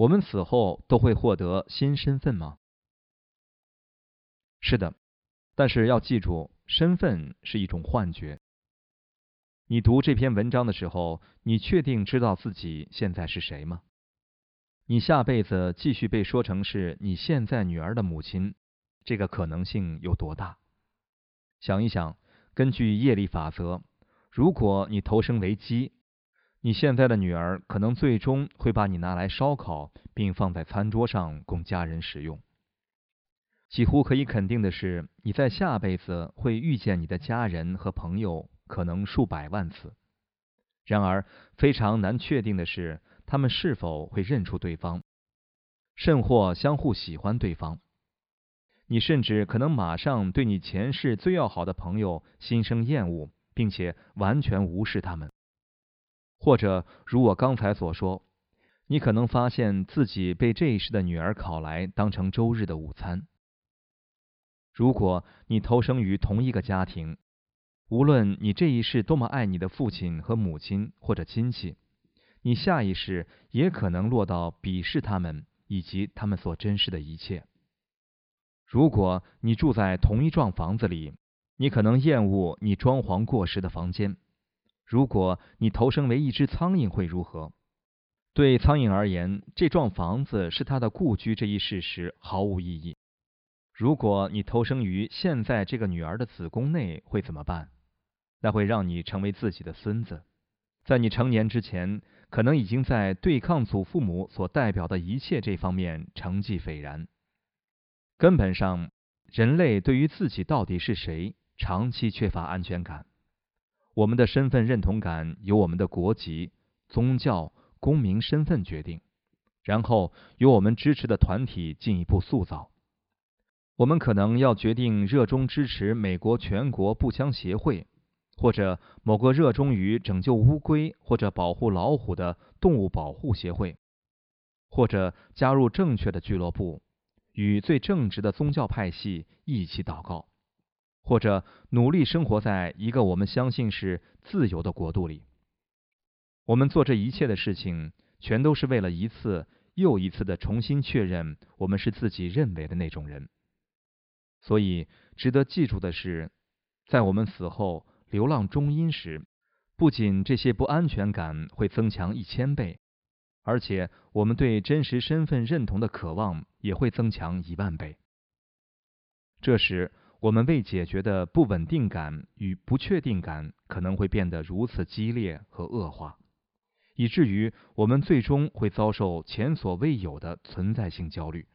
我们死后都会获得新身份吗？是的，但是要记住，身份是一种幻觉。你读这篇文章的时候，你确定知道自己现在是谁吗？你下辈子继续被说成是你现在女儿的母亲，这个可能性有多大？想一想，根据业力法则，如果你投生为鸡。你现在的女儿可能最终会把你拿来烧烤，并放在餐桌上供家人食用。几乎可以肯定的是，你在下辈子会遇见你的家人和朋友，可能数百万次。然而，非常难确定的是，他们是否会认出对方，甚或相互喜欢对方。你甚至可能马上对你前世最要好的朋友心生厌恶，并且完全无视他们。或者如我刚才所说，你可能发现自己被这一世的女儿烤来当成周日的午餐。如果你投生于同一个家庭，无论你这一世多么爱你的父亲和母亲或者亲戚，你下一世也可能落到鄙视他们以及他们所珍视的一切。如果你住在同一幢房子里，你可能厌恶你装潢过时的房间。如果你投生为一只苍蝇会如何？对苍蝇而言，这幢房子是它的故居这一事实毫无意义。如果你投生于现在这个女儿的子宫内会怎么办？那会让你成为自己的孙子，在你成年之前，可能已经在对抗祖父母所代表的一切这方面成绩斐然。根本上，人类对于自己到底是谁，长期缺乏安全感。我们的身份认同感由我们的国籍、宗教、公民身份决定，然后由我们支持的团体进一步塑造。我们可能要决定热衷支持美国全国步枪协会，或者某个热衷于拯救乌龟或者保护老虎的动物保护协会，或者加入正确的俱乐部，与最正直的宗教派系一起祷告。或者努力生活在一个我们相信是自由的国度里。我们做这一切的事情，全都是为了一次又一次的重新确认我们是自己认为的那种人。所以，值得记住的是，在我们死后流浪中阴时，不仅这些不安全感会增强一千倍，而且我们对真实身份认同的渴望也会增强一万倍。这时。我们未解决的不稳定感与不确定感可能会变得如此激烈和恶化，以至于我们最终会遭受前所未有的存在性焦虑。